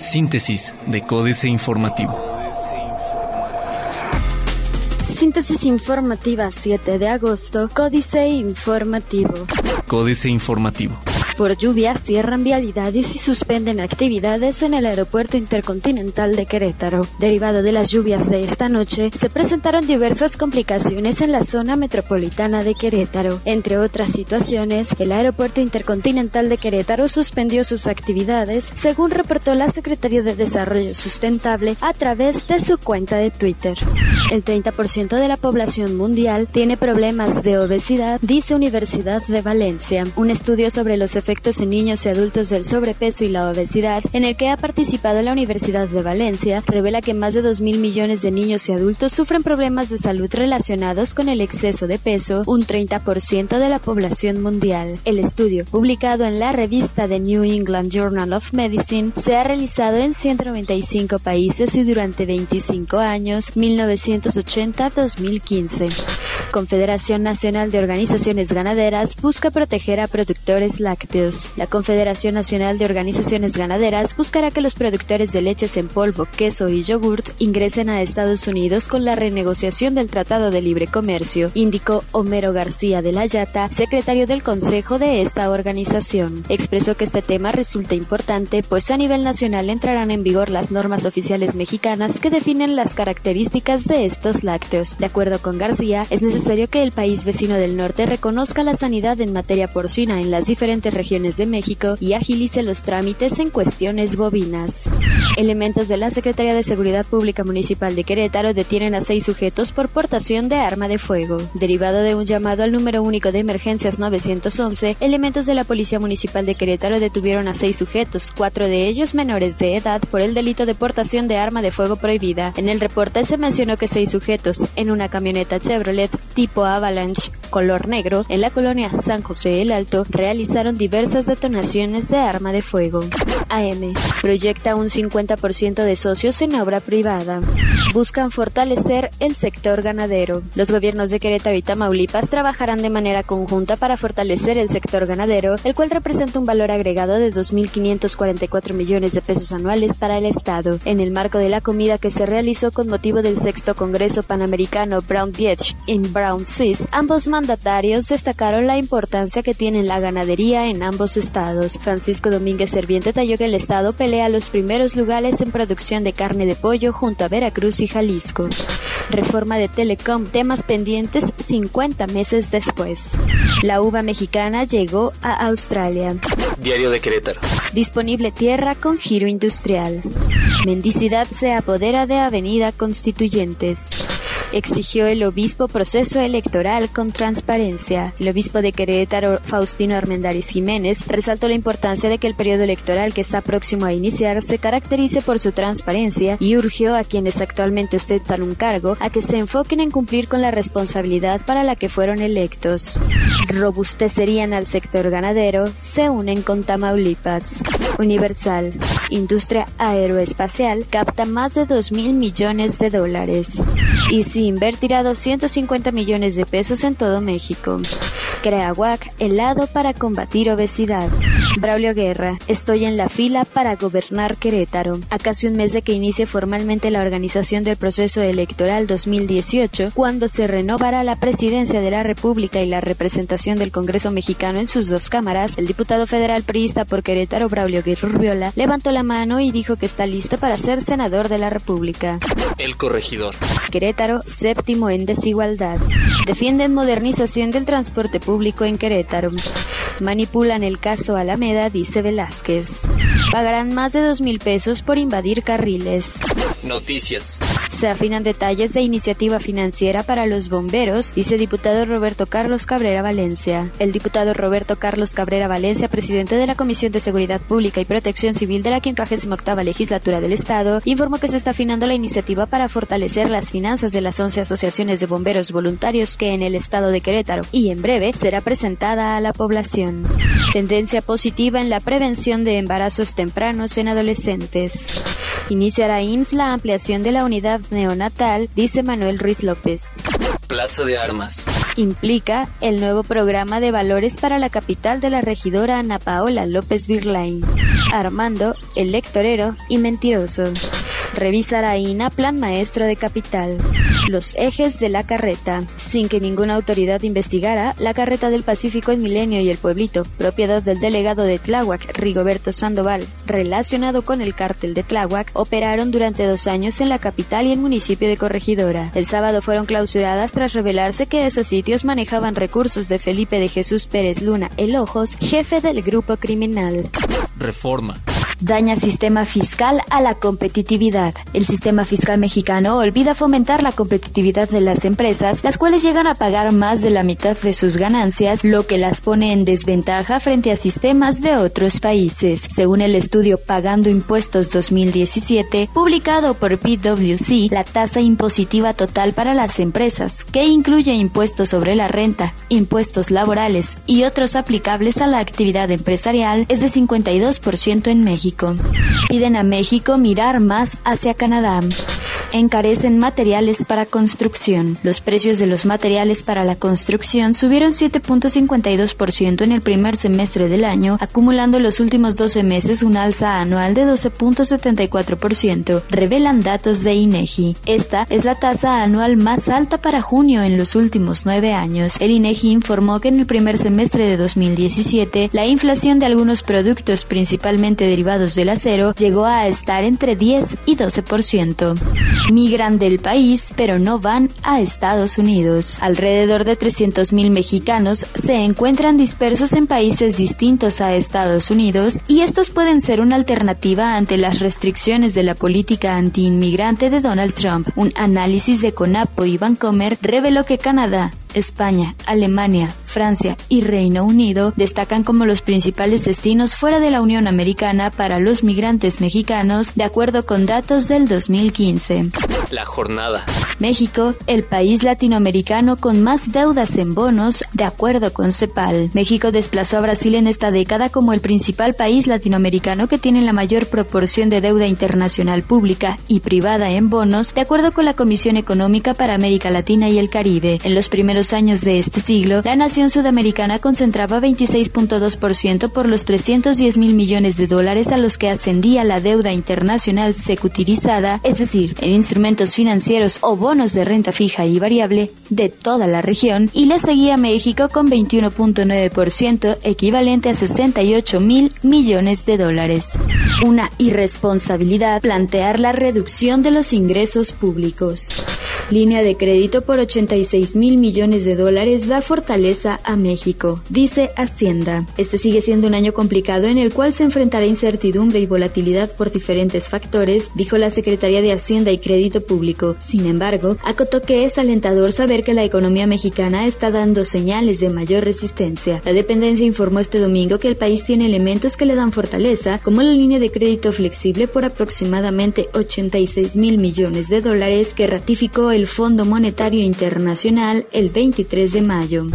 Síntesis de Códice Informativo. Síntesis informativa 7 de agosto, Códice Informativo. Códice Informativo. Por lluvia cierran vialidades y suspenden actividades en el Aeropuerto Intercontinental de Querétaro. Derivado de las lluvias de esta noche, se presentaron diversas complicaciones en la zona metropolitana de Querétaro. Entre otras situaciones, el Aeropuerto Intercontinental de Querétaro suspendió sus actividades, según reportó la Secretaría de Desarrollo Sustentable a través de su cuenta de Twitter. El 30% de la población mundial tiene problemas de obesidad, dice Universidad de Valencia. Un estudio sobre los efectos en niños y adultos del sobrepeso y la obesidad, en el que ha participado la Universidad de Valencia, revela que más de 2 mil millones de niños y adultos sufren problemas de salud relacionados con el exceso de peso, un 30% de la población mundial. El estudio, publicado en la revista The New England Journal of Medicine, se ha realizado en 195 países y durante 25 años, 1980-2015. Confederación Nacional de Organizaciones Ganaderas busca proteger a productores lácteos. La Confederación Nacional de Organizaciones Ganaderas buscará que los productores de leches en polvo, queso y yogurt ingresen a Estados Unidos con la renegociación del Tratado de Libre Comercio, indicó Homero García de la Yata, secretario del Consejo de esta organización. Expresó que este tema resulta importante, pues a nivel nacional entrarán en vigor las normas oficiales mexicanas que definen las características de estos lácteos. De acuerdo con García, es necesario necesario que el país vecino del norte reconozca la sanidad en materia porcina en las diferentes regiones de México y agilice los trámites en cuestiones bovinas. Elementos de la Secretaría de Seguridad Pública Municipal de Querétaro detienen a seis sujetos por portación de arma de fuego. Derivado de un llamado al número único de emergencias 911, elementos de la Policía Municipal de Querétaro detuvieron a seis sujetos, cuatro de ellos menores de edad, por el delito de portación de arma de fuego prohibida. En el reporte se mencionó que seis sujetos, en una camioneta Chevrolet, tipo Avalanche color negro en la colonia San José el Alto realizaron diversas detonaciones de arma de fuego. AM proyecta un 50% de socios en obra privada. Buscan fortalecer el sector ganadero. Los gobiernos de Querétaro y Tamaulipas trabajarán de manera conjunta para fortalecer el sector ganadero, el cual representa un valor agregado de 2.544 millones de pesos anuales para el Estado. En el marco de la comida que se realizó con motivo del sexto Congreso Panamericano Brown Beach en Brown, Ambos mandatarios destacaron la importancia que tiene la ganadería en ambos estados. Francisco Domínguez Serviente talló que el estado pelea los primeros lugares en producción de carne de pollo junto a Veracruz y Jalisco. Reforma de Telecom, temas pendientes 50 meses después. La uva mexicana llegó a Australia. Diario de Querétaro. Disponible tierra con giro industrial. Mendicidad se apodera de Avenida Constituyentes exigió el obispo proceso electoral con transparencia. El obispo de Querétaro, Faustino Armendáriz Jiménez, resaltó la importancia de que el periodo electoral que está próximo a iniciar se caracterice por su transparencia y urgió a quienes actualmente ostentan un cargo a que se enfoquen en cumplir con la responsabilidad para la que fueron electos. Robustecerían al sector ganadero, se unen con Tamaulipas. Universal. Industria aeroespacial capta más de 2 mil millones de dólares. Y si invertirá 250 millones de pesos en todo México. Crea WAC, helado para combatir obesidad. Braulio Guerra, estoy en la fila para gobernar Querétaro. A casi un mes de que inicie formalmente la organización del proceso electoral 2018, cuando se renovará la presidencia de la República y la representación del Congreso mexicano en sus dos cámaras, el diputado federal priista por Querétaro, Braulio Guerra Urbiola, levantó la mano y dijo que está listo para ser senador de la República. El corregidor. Querétaro, séptimo en desigualdad. Defienden modernización del transporte público en Querétaro. Manipulan el caso Alameda, dice Velázquez. Pagarán más de dos mil pesos por invadir carriles. Noticias. Se afinan detalles de iniciativa financiera para los bomberos, dice diputado Roberto Carlos Cabrera Valencia. El diputado Roberto Carlos Cabrera Valencia, presidente de la Comisión de Seguridad Pública y Protección Civil de la 58 legislatura del Estado, informó que se está afinando la iniciativa para fortalecer las finanzas de las 11 asociaciones de bomberos voluntarios que en el estado de Querétaro y en breve será presentada a la población. Tendencia positiva en la prevención de embarazos tempranos en adolescentes. Iniciará IMSS la ampliación de la unidad neonatal, dice Manuel Ruiz López. Plaza de Armas. Implica el nuevo programa de valores para la capital de la regidora Ana Paola López Virlain. Armando, el lectorero y mentiroso. Revisará INA Plan Maestro de Capital. Los ejes de la carreta. Sin que ninguna autoridad investigara, la carreta del Pacífico en Milenio y el Pueblito, propiedad del delegado de Tláhuac, Rigoberto Sandoval, relacionado con el cártel de Tláhuac, operaron durante dos años en la capital y el municipio de Corregidora. El sábado fueron clausuradas tras revelarse que esos sitios manejaban recursos de Felipe de Jesús Pérez Luna, el Ojos, jefe del grupo criminal. Reforma daña sistema fiscal a la competitividad. El sistema fiscal mexicano olvida fomentar la competitividad de las empresas, las cuales llegan a pagar más de la mitad de sus ganancias, lo que las pone en desventaja frente a sistemas de otros países. Según el estudio Pagando Impuestos 2017, publicado por PwC, la tasa impositiva total para las empresas, que incluye impuestos sobre la renta, impuestos laborales y otros aplicables a la actividad empresarial, es de 52% en México. Piden a México mirar más hacia Canadá encarecen materiales para construcción. Los precios de los materiales para la construcción subieron 7.52% en el primer semestre del año, acumulando los últimos 12 meses un alza anual de 12.74%, revelan datos de INEGI. Esta es la tasa anual más alta para junio en los últimos nueve años. El INEGI informó que en el primer semestre de 2017 la inflación de algunos productos, principalmente del acero, llegó a estar entre 10 y 12%. Migran del país, pero no van a Estados Unidos. Alrededor de 300.000 mexicanos se encuentran dispersos en países distintos a Estados Unidos y estos pueden ser una alternativa ante las restricciones de la política antiinmigrante de Donald Trump. Un análisis de Conapo y Vancomer reveló que Canadá, España, Alemania, Francia y Reino Unido destacan como los principales destinos fuera de la Unión Americana para los migrantes mexicanos, de acuerdo con datos del 2015. La jornada. México, el país latinoamericano con más deudas en bonos, de acuerdo con CEPAL. México desplazó a Brasil en esta década como el principal país latinoamericano que tiene la mayor proporción de deuda internacional pública y privada en bonos, de acuerdo con la Comisión Económica para América Latina y el Caribe. En los primeros años de este siglo, la nación sudamericana concentraba 26.2% por los 310 mil millones de dólares a los que ascendía la deuda internacional secutirizada, es decir, en financieros o bonos de renta fija y variable de toda la región, y le seguía México con 21.9%, equivalente a 68 mil millones de dólares. Una irresponsabilidad plantear la reducción de los ingresos públicos. Línea de crédito por 86 mil millones de dólares da fortaleza a México, dice Hacienda. Este sigue siendo un año complicado en el cual se enfrentará incertidumbre y volatilidad por diferentes factores, dijo la Secretaría de Hacienda y Crédito Público. Sin embargo, acotó que es alentador saber que la economía mexicana está dando señales de mayor resistencia. La dependencia informó este domingo que el país tiene elementos que le dan fortaleza, como la línea de crédito flexible por aproximadamente 86 mil millones de dólares que ratificó el Fondo Monetario Internacional el 23 de mayo.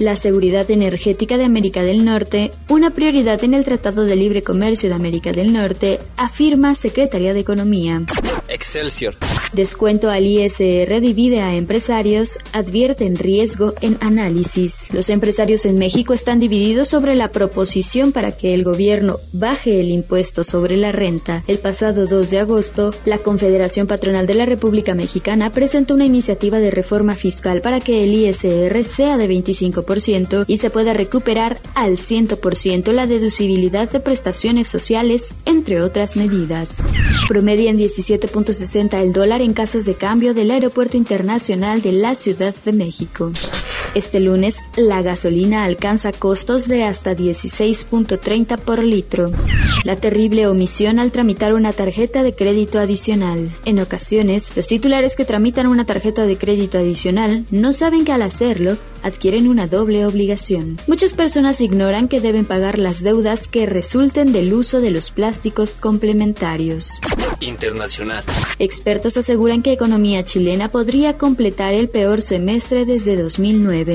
La seguridad energética de América del Norte, una prioridad en el Tratado de Libre Comercio de América del Norte, afirma Secretaría de Economía. Excelsior. Descuento al ISR divide a empresarios, advierten riesgo en análisis. Los empresarios en México están divididos sobre la proposición para que el gobierno baje el impuesto sobre la renta. El pasado 2 de agosto, la Confederación Patronal de la República Mexicana presentó una iniciativa de reforma fiscal para que el ISR sea de 25% y se pueda recuperar al 100% la deducibilidad de prestaciones sociales, entre otras medidas. Promedia en 17.60 el dólar casas de cambio del Aeropuerto Internacional de la Ciudad de México. Este lunes, la gasolina alcanza costos de hasta 16.30 por litro. La terrible omisión al tramitar una tarjeta de crédito adicional. En ocasiones, los titulares que tramitan una tarjeta de crédito adicional no saben que al hacerlo adquieren una doble obligación. Muchas personas ignoran que deben pagar las deudas que resulten del uso de los plásticos complementarios. Internacional. Expertos aseguran que economía chilena podría completar el peor semestre desde 2009.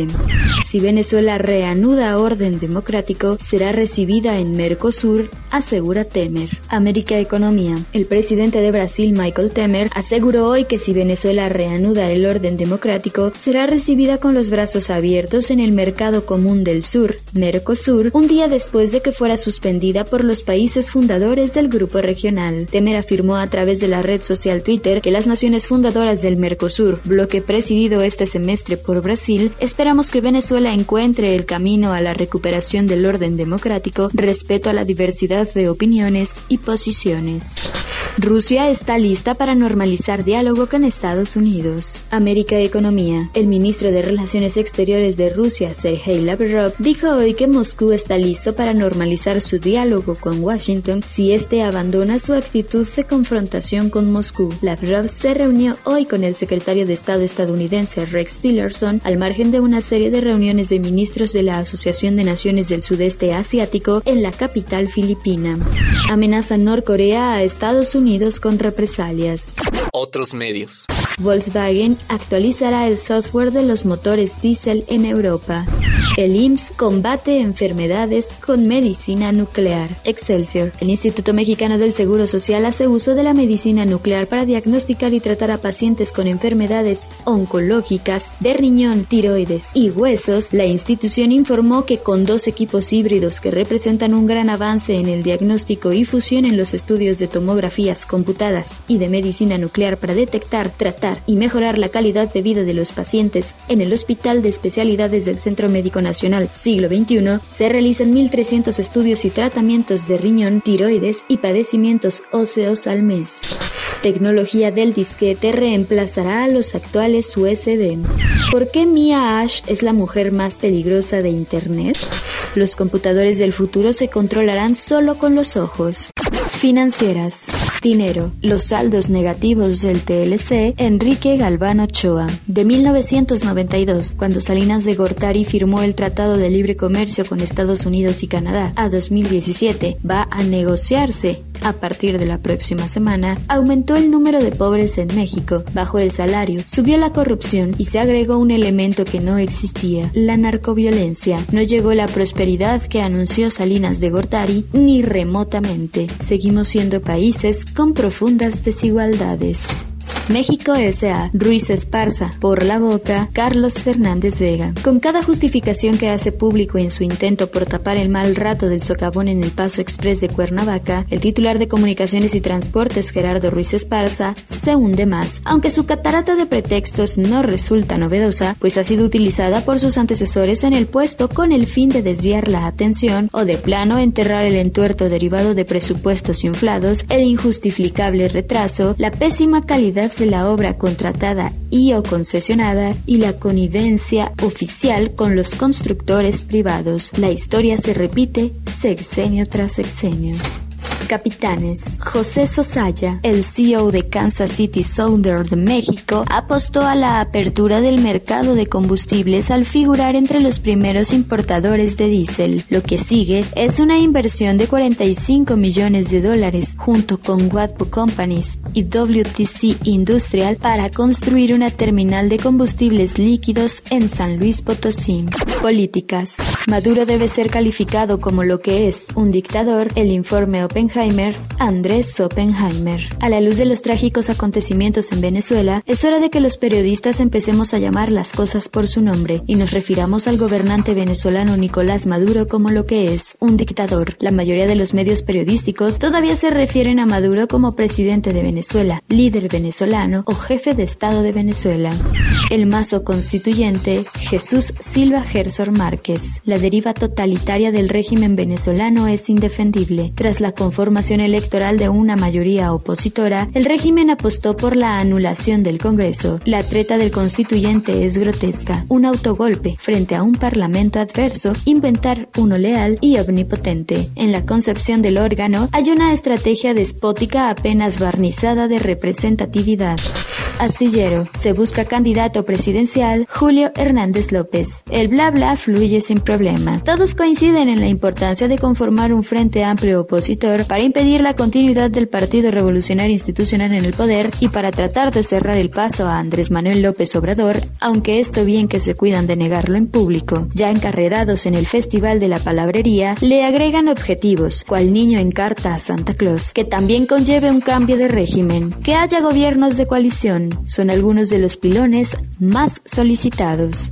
Si Venezuela reanuda orden democrático, será recibida en Mercosur, asegura Temer. América Economía. El presidente de Brasil, Michael Temer, aseguró hoy que si Venezuela reanuda el orden democrático, será recibida con los brazos abiertos en el Mercado Común del Sur, Mercosur, un día después de que fuera suspendida por los países fundadores del grupo regional. Temer afirmó a través de la red social Twitter que las naciones fundadoras del Mercosur, bloque presidido este semestre por Brasil, esperamos que Venezuela encuentre el camino a la recuperación del orden democrático, respeto a la diversidad de opiniones y posiciones. Rusia está lista para normalizar diálogo con Estados Unidos. América Economía. El ministro de Relaciones Exteriores de Rusia, Sergei Lavrov, dijo hoy que Moscú está listo para normalizar su diálogo con Washington si este abandona su actitud de confrontación con Moscú. Lavrov se reunió hoy con el secretario de Estado estadounidense Rex Tillerson al margen de una serie de reuniones de ministros de la Asociación de Naciones del Sudeste Asiático en la capital filipina. Amenaza Norcorea a Estados Unidos con represalias. Otros medios. Volkswagen actualizará el software de los motores diésel en Europa. El IMSS combate enfermedades con medicina nuclear. Excelsior. El Instituto Mexicano del Seguro Social hace uso de la medicina nuclear para diagnosticar y tratar a pacientes con enfermedades oncológicas de riñón, tiroides y huesos. La institución informó que con dos equipos híbridos que representan un gran avance en el diagnóstico y fusión en los estudios de tomografías computadas y de medicina nuclear para detectar, tratar y mejorar la calidad de vida de los pacientes en el Hospital de Especialidades del Centro Médico Nacional Siglo XXI, se realizan 1.300 estudios y tratamientos de riñón, tiroides y padecimientos óseos al mes. Tecnología del disquete reemplazará a los actuales USB. ¿Por qué Mia Ash es la mujer más peligrosa de Internet? Los computadores del futuro se controlarán solo con los ojos. Financieras. Dinero. Los saldos negativos del TLC. Enrique Galván Ochoa. De 1992, cuando Salinas de Gortari firmó el Tratado de Libre Comercio con Estados Unidos y Canadá, a 2017, va a negociarse a partir de la próxima semana, aumentó el número de pobres en México, bajó el salario, subió la corrupción y se agregó un elemento que no existía, la narcoviolencia. No llegó la prosperidad que anunció Salinas de Gortari ni remotamente. Seguimos siendo países con profundas desigualdades. México S.A. Ruiz Esparza, por la boca, Carlos Fernández Vega. Con cada justificación que hace público en su intento por tapar el mal rato del socavón en el Paso Express de Cuernavaca, el titular de Comunicaciones y Transportes Gerardo Ruiz Esparza se hunde más, aunque su catarata de pretextos no resulta novedosa, pues ha sido utilizada por sus antecesores en el puesto con el fin de desviar la atención o de plano enterrar el entuerto derivado de presupuestos inflados, el injustificable retraso, la pésima calidad de la obra contratada y o concesionada y la connivencia oficial con los constructores privados. La historia se repite sexenio tras sexenio. Capitanes. José Sosaya, el CEO de Kansas City Southern de México, apostó a la apertura del mercado de combustibles al figurar entre los primeros importadores de diésel. Lo que sigue es una inversión de 45 millones de dólares junto con Watpo Companies y WTC Industrial para construir una terminal de combustibles líquidos en San Luis Potosí. Políticas. Maduro debe ser calificado como lo que es, un dictador, el informe Oppenheimer, Andrés Oppenheimer. A la luz de los trágicos acontecimientos en Venezuela, es hora de que los periodistas empecemos a llamar las cosas por su nombre y nos refiramos al gobernante venezolano Nicolás Maduro como lo que es, un dictador. La mayoría de los medios periodísticos todavía se refieren a Maduro como presidente de Venezuela, líder venezolano o jefe de Estado de Venezuela. El mazo constituyente, Jesús Silva Gersor Márquez. La deriva totalitaria del régimen venezolano es indefendible. Tras la conformación electoral de una mayoría opositora, el régimen apostó por la anulación del Congreso. La treta del constituyente es grotesca. Un autogolpe frente a un parlamento adverso, inventar uno leal y omnipotente. En la concepción del órgano hay una estrategia despótica apenas barnizada de representatividad. Astillero. Se busca candidato presidencial Julio Hernández López. El bla fluye sin problema. Todos coinciden en la importancia de conformar un frente amplio opositor para impedir la continuidad del Partido Revolucionario Institucional en el poder y para tratar de cerrar el paso a Andrés Manuel López Obrador, aunque esto bien que se cuidan de negarlo en público. Ya encarrerados en el Festival de la Palabrería, le agregan objetivos, cual niño encarta a Santa Claus, que también conlleve un cambio de régimen, que haya gobiernos de coalición, son algunos de los pilones más solicitados.